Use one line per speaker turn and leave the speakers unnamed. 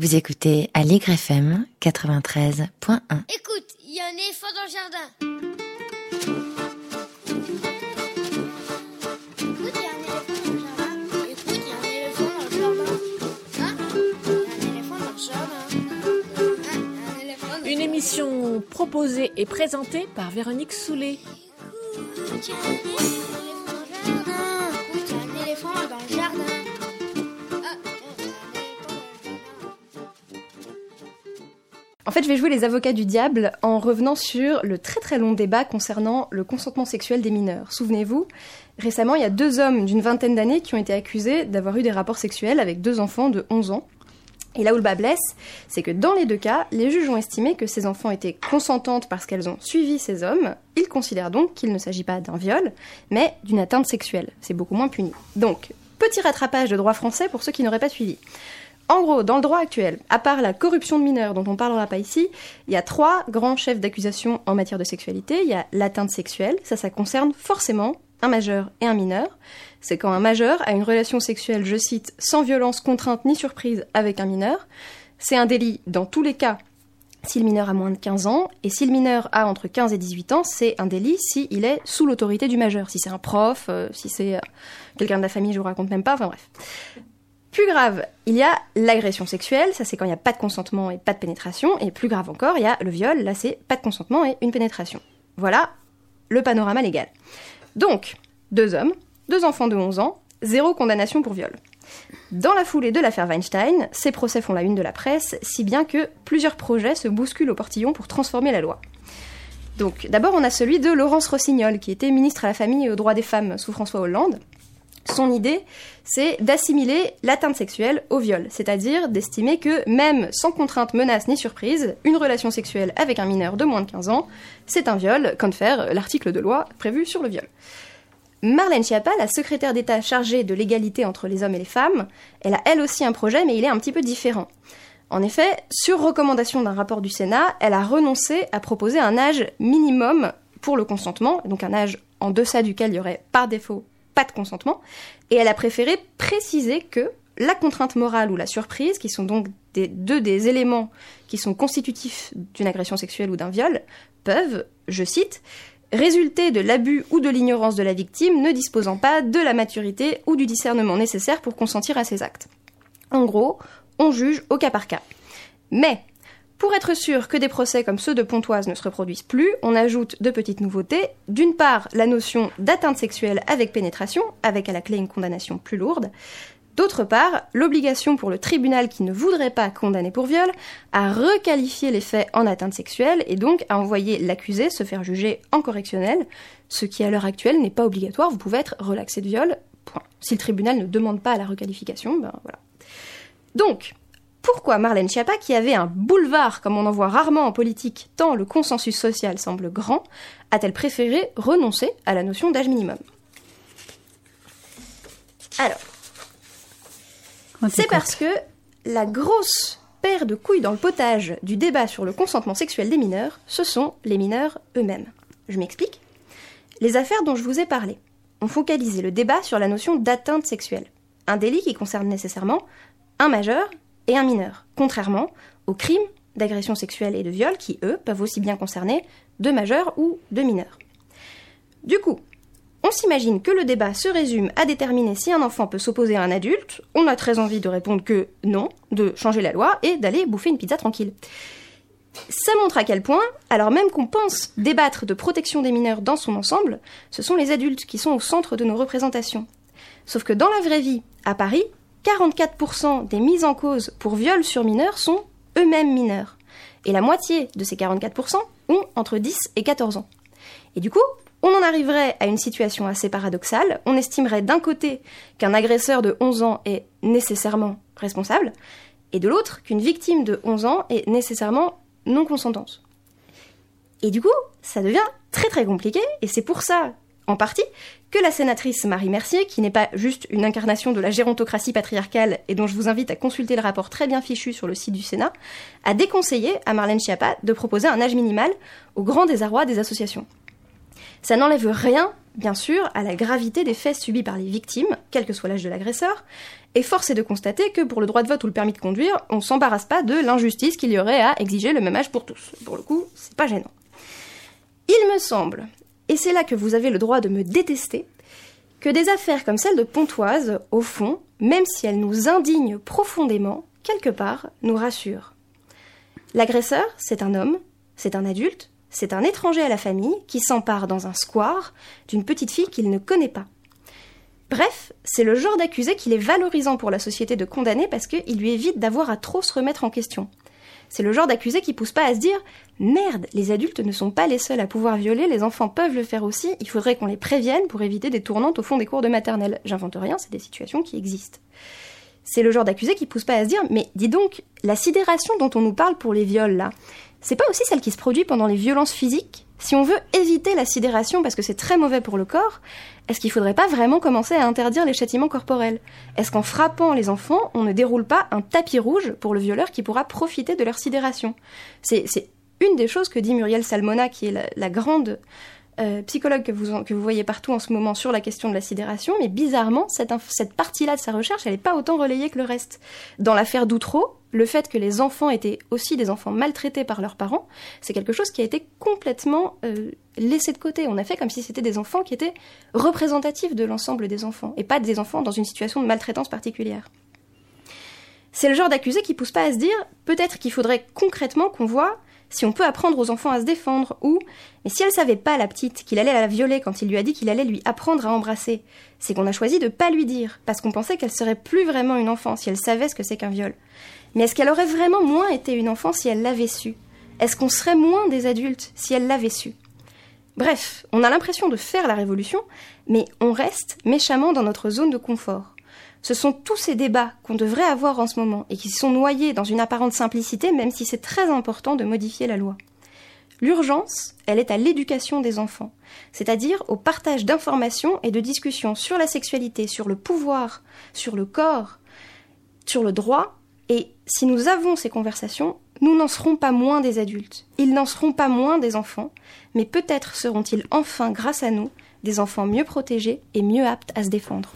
Vous écoutez Allegre FM 93.1.
Écoute, il y a un éléphant dans le jardin. Écoute, il y a un éléphant dans le jardin. Écoute, il y a un éléphant dans le jardin. Hein? Il y a un éléphant dans le jardin. Hein un éléphant dans le
Une émission proposée et présentée par Véronique Soulet.
Écoute, il y a un éléphant
En fait, je vais jouer les avocats du diable en revenant sur le très très long débat concernant le consentement sexuel des mineurs. Souvenez-vous, récemment, il y a deux hommes d'une vingtaine d'années qui ont été accusés d'avoir eu des rapports sexuels avec deux enfants de 11 ans. Et là où le bas blesse, c'est que dans les deux cas, les juges ont estimé que ces enfants étaient consentantes parce qu'elles ont suivi ces hommes. Ils considèrent donc qu'il ne s'agit pas d'un viol, mais d'une atteinte sexuelle. C'est beaucoup moins puni. Donc, petit rattrapage de droit français pour ceux qui n'auraient pas suivi. En gros, dans le droit actuel, à part la corruption de mineurs dont on parlera pas ici, il y a trois grands chefs d'accusation en matière de sexualité. Il y a l'atteinte sexuelle, ça, ça concerne forcément un majeur et un mineur. C'est quand un majeur a une relation sexuelle, je cite, sans violence, contrainte ni surprise avec un mineur. C'est un délit dans tous les cas si le mineur a moins de 15 ans, et si le mineur a entre 15 et 18 ans, c'est un délit s'il est sous l'autorité du majeur. Si c'est un prof, euh, si c'est euh, quelqu'un de la famille, je vous raconte même pas, enfin bref. Plus grave, il y a l'agression sexuelle, ça c'est quand il n'y a pas de consentement et pas de pénétration, et plus grave encore, il y a le viol, là c'est pas de consentement et une pénétration. Voilà le panorama légal. Donc, deux hommes, deux enfants de 11 ans, zéro condamnation pour viol. Dans la foulée de l'affaire Weinstein, ces procès font la une de la presse, si bien que plusieurs projets se bousculent au portillon pour transformer la loi. Donc, d'abord, on a celui de Laurence Rossignol, qui était ministre à la famille et aux droits des femmes sous François Hollande. Son idée, c'est d'assimiler l'atteinte sexuelle au viol, c'est-à-dire d'estimer que même sans contrainte, menace ni surprise, une relation sexuelle avec un mineur de moins de 15 ans, c'est un viol, confère l'article de loi prévu sur le viol. Marlène Schiappa, la secrétaire d'État chargée de l'égalité entre les hommes et les femmes, elle a elle aussi un projet, mais il est un petit peu différent. En effet, sur recommandation d'un rapport du Sénat, elle a renoncé à proposer un âge minimum pour le consentement, donc un âge en deçà duquel il y aurait par défaut de consentement, et elle a préféré préciser que la contrainte morale ou la surprise, qui sont donc deux des éléments qui sont constitutifs d'une agression sexuelle ou d'un viol, peuvent, je cite, résulter de l'abus ou de l'ignorance de la victime ne disposant pas de la maturité ou du discernement nécessaire pour consentir à ces actes. En gros, on juge au cas par cas. Mais, pour être sûr que des procès comme ceux de Pontoise ne se reproduisent plus, on ajoute deux petites nouveautés. D'une part, la notion d'atteinte sexuelle avec pénétration, avec à la clé une condamnation plus lourde. D'autre part, l'obligation pour le tribunal qui ne voudrait pas condamner pour viol à requalifier les faits en atteinte sexuelle et donc à envoyer l'accusé se faire juger en correctionnel, ce qui à l'heure actuelle n'est pas obligatoire, vous pouvez être relaxé de viol, point. Si le tribunal ne demande pas la requalification, ben voilà. Donc, pourquoi Marlène Schiappa, qui avait un boulevard comme on en voit rarement en politique tant le consensus social semble grand, a-t-elle préféré renoncer à la notion d'âge minimum? Alors, c'est parce que la grosse paire de couilles dans le potage du débat sur le consentement sexuel des mineurs, ce sont les mineurs eux-mêmes. Je m'explique. Les affaires dont je vous ai parlé ont focalisé le débat sur la notion d'atteinte sexuelle, un délit qui concerne nécessairement un majeur et un mineur, contrairement aux crimes d'agression sexuelle et de viol qui, eux, peuvent aussi bien concerner deux majeurs ou deux mineurs. Du coup, on s'imagine que le débat se résume à déterminer si un enfant peut s'opposer à un adulte, on a très envie de répondre que non, de changer la loi et d'aller bouffer une pizza tranquille. Ça montre à quel point, alors même qu'on pense débattre de protection des mineurs dans son ensemble, ce sont les adultes qui sont au centre de nos représentations. Sauf que dans la vraie vie, à Paris, 44% des mises en cause pour viol sur mineurs sont eux-mêmes mineurs. Et la moitié de ces 44% ont entre 10 et 14 ans. Et du coup, on en arriverait à une situation assez paradoxale. On estimerait d'un côté qu'un agresseur de 11 ans est nécessairement responsable, et de l'autre qu'une victime de 11 ans est nécessairement non consentante. Et du coup, ça devient très très compliqué, et c'est pour ça, en partie, que la sénatrice Marie Mercier, qui n'est pas juste une incarnation de la gérontocratie patriarcale et dont je vous invite à consulter le rapport très bien fichu sur le site du Sénat, a déconseillé à Marlène Schiappa de proposer un âge minimal au grand désarroi des associations. Ça n'enlève rien bien sûr, à la gravité des faits subis par les victimes, quel que soit l'âge de l'agresseur, et force est de constater que pour le droit de vote ou le permis de conduire, on s'embarrasse pas de l'injustice qu'il y aurait à exiger le même âge pour tous. Pour le coup, c'est pas gênant. Il me semble, et c'est là que vous avez le droit de me détester, que des affaires comme celle de Pontoise, au fond, même si elles nous indignent profondément, quelque part, nous rassurent. L'agresseur, c'est un homme, c'est un adulte, c'est un étranger à la famille qui s'empare dans un square d'une petite fille qu'il ne connaît pas. Bref, c'est le genre d'accusé qu'il est valorisant pour la société de condamner parce qu'il lui évite d'avoir à trop se remettre en question. C'est le genre d'accusé qui pousse pas à se dire Merde, les adultes ne sont pas les seuls à pouvoir violer, les enfants peuvent le faire aussi, il faudrait qu'on les prévienne pour éviter des tournantes au fond des cours de maternelle. J'invente rien, c'est des situations qui existent. C'est le genre d'accusé qui pousse pas à se dire Mais dis donc, la sidération dont on nous parle pour les viols là, c'est pas aussi celle qui se produit pendant les violences physiques? Si on veut éviter la sidération parce que c'est très mauvais pour le corps, est-ce qu'il faudrait pas vraiment commencer à interdire les châtiments corporels? Est-ce qu'en frappant les enfants, on ne déroule pas un tapis rouge pour le violeur qui pourra profiter de leur sidération? C'est une des choses que dit Muriel Salmona, qui est la grande euh, psychologue que vous, voyez partout en ce moment sur la question de la sidération, mais bizarrement, cette, partie-là de sa recherche, elle n'est pas autant relayée que le reste. Dans l'affaire d'Outreau, le fait que les enfants étaient aussi des enfants maltraités par leurs parents, c'est quelque chose qui a été complètement euh, laissé de côté. On a fait comme si c'était des enfants qui étaient représentatifs de l'ensemble des enfants, et pas des enfants dans une situation de maltraitance particulière. C'est le genre d'accusé qui pousse pas à se dire peut-être qu'il faudrait concrètement qu'on voit si on peut apprendre aux enfants à se défendre, ou mais si elle savait pas, la petite, qu'il allait la violer quand il lui a dit qu'il allait lui apprendre à embrasser, c'est qu'on a choisi de pas lui dire, parce qu'on pensait qu'elle serait plus vraiment une enfant si elle savait ce que c'est qu'un viol. Mais est-ce qu'elle aurait vraiment moins été une enfant si elle l'avait su? Est-ce qu'on serait moins des adultes si elle l'avait su? Bref, on a l'impression de faire la révolution, mais on reste méchamment dans notre zone de confort. Ce sont tous ces débats qu'on devrait avoir en ce moment et qui sont noyés dans une apparente simplicité, même si c'est très important de modifier la loi. L'urgence, elle est à l'éducation des enfants, c'est-à-dire au partage d'informations et de discussions sur la sexualité, sur le pouvoir, sur le corps, sur le droit, et si nous avons ces conversations, nous n'en serons pas moins des adultes, ils n'en seront pas moins des enfants, mais peut-être seront-ils enfin, grâce à nous, des enfants mieux protégés et mieux aptes à se défendre.